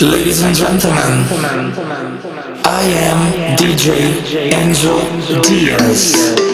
Ladies and gentlemen, I am DJ Ennzo Dias.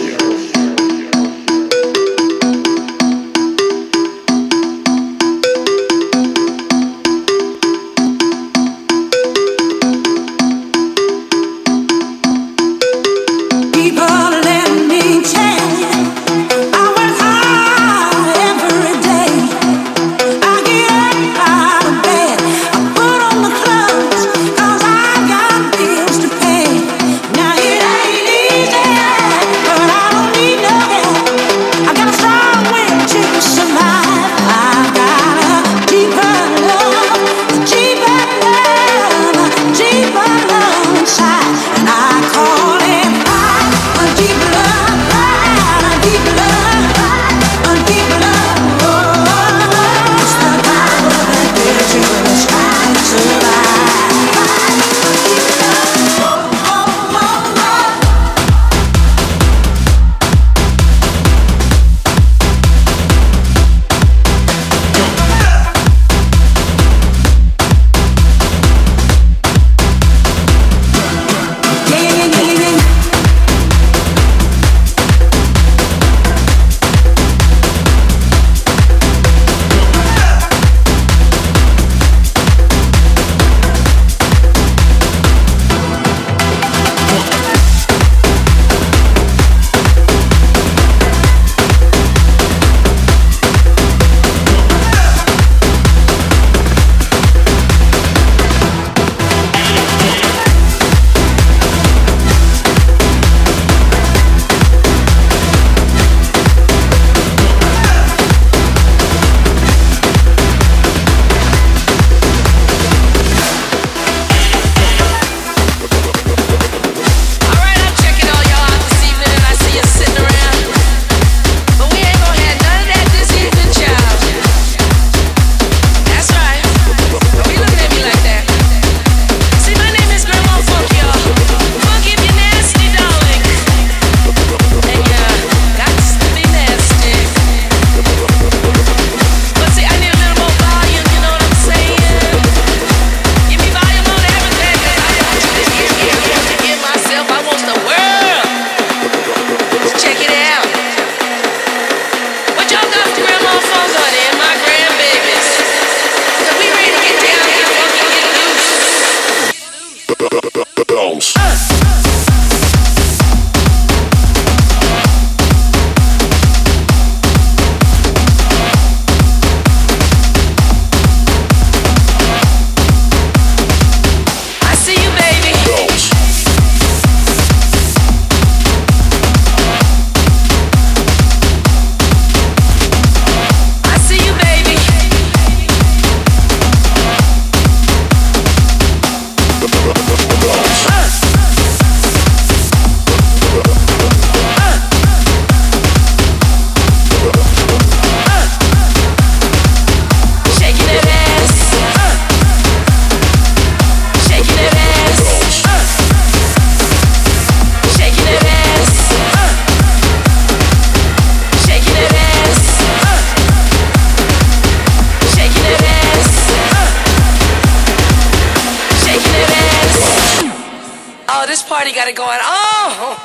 party got it going on. Oh!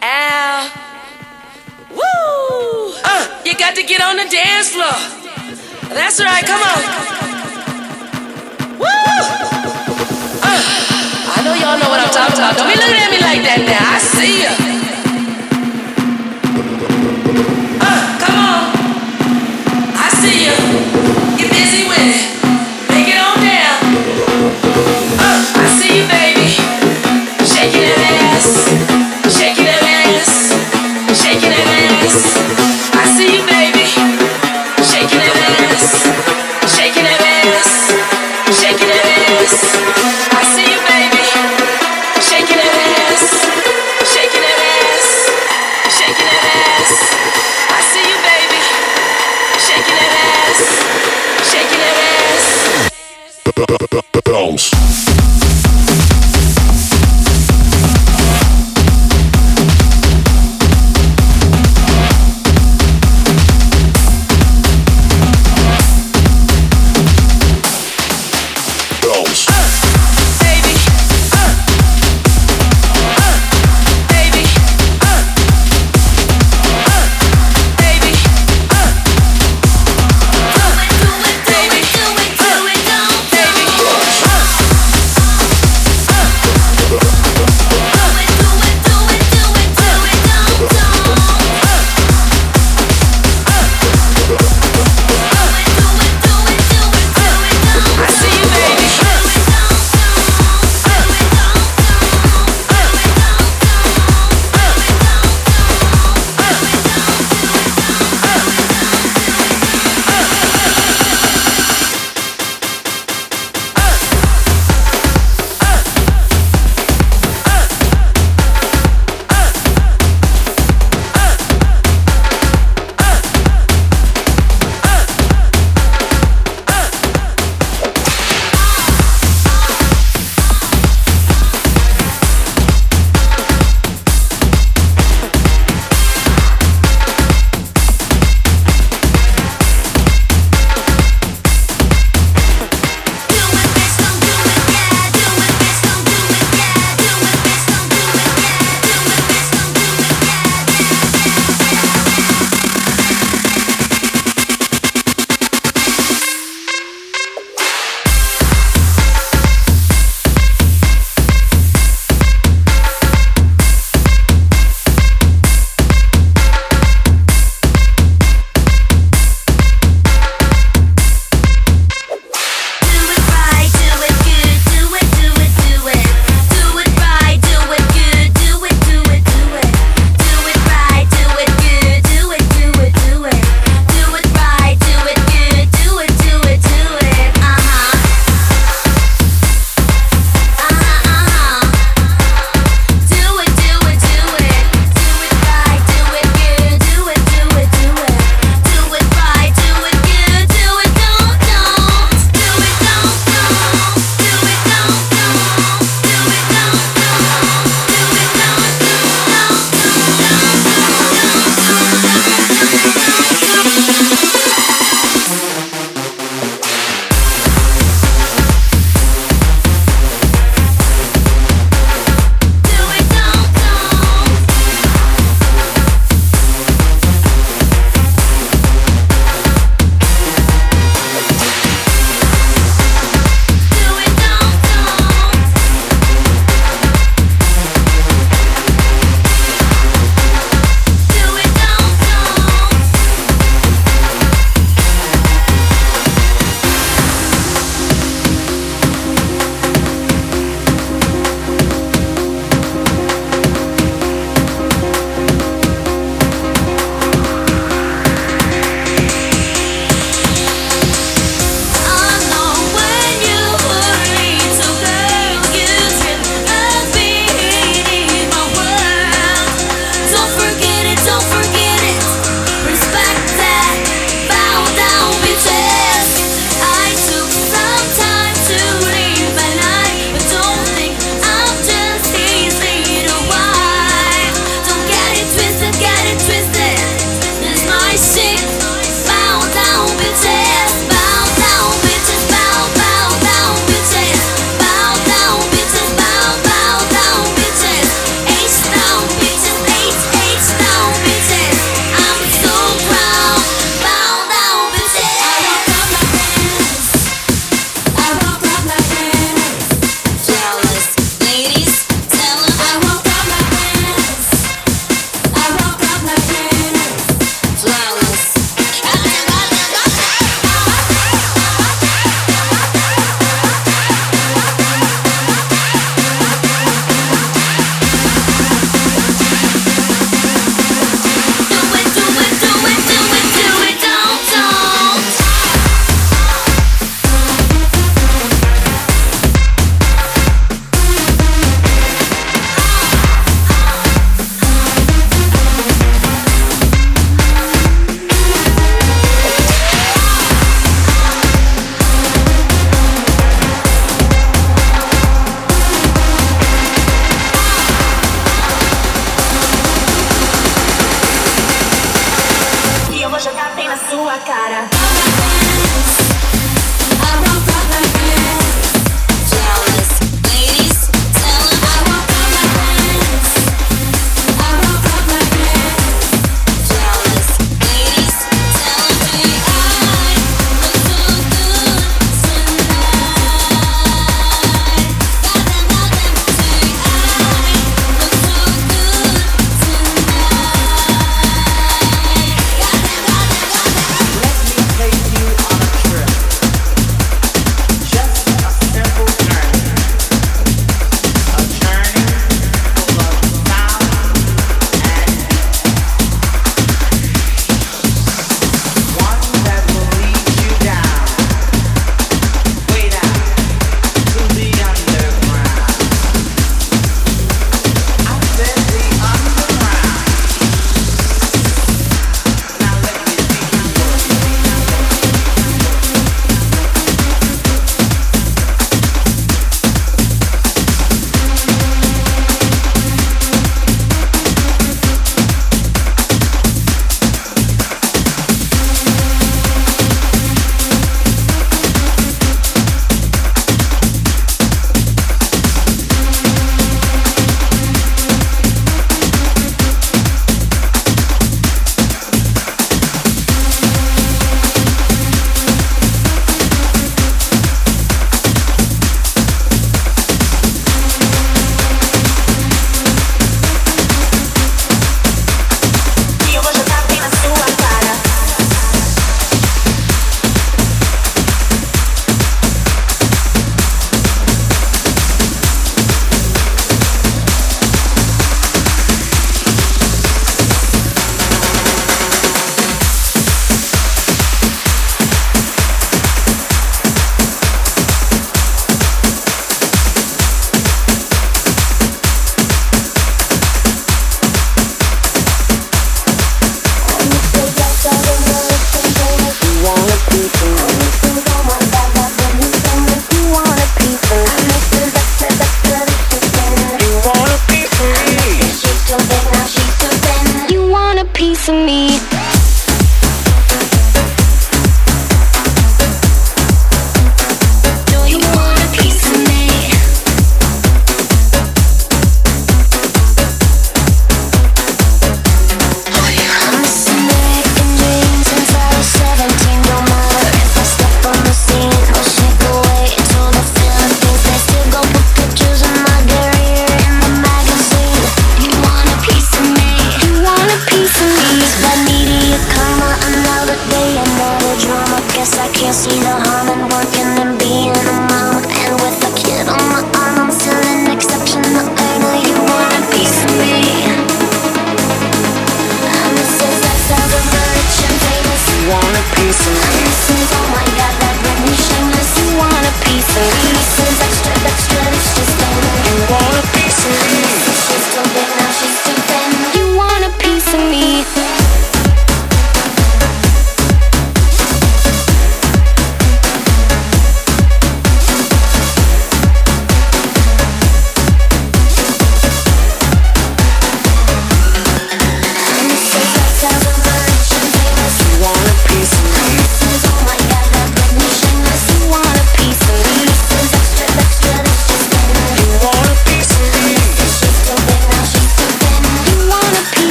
Al, woo! Uh, you got to get on the dance floor. That's right, come on. Woo! Uh, I know y'all know what I'm talking about. Don't be looking at me like that now. I see ya. Uh, come on. I see ya.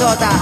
красота.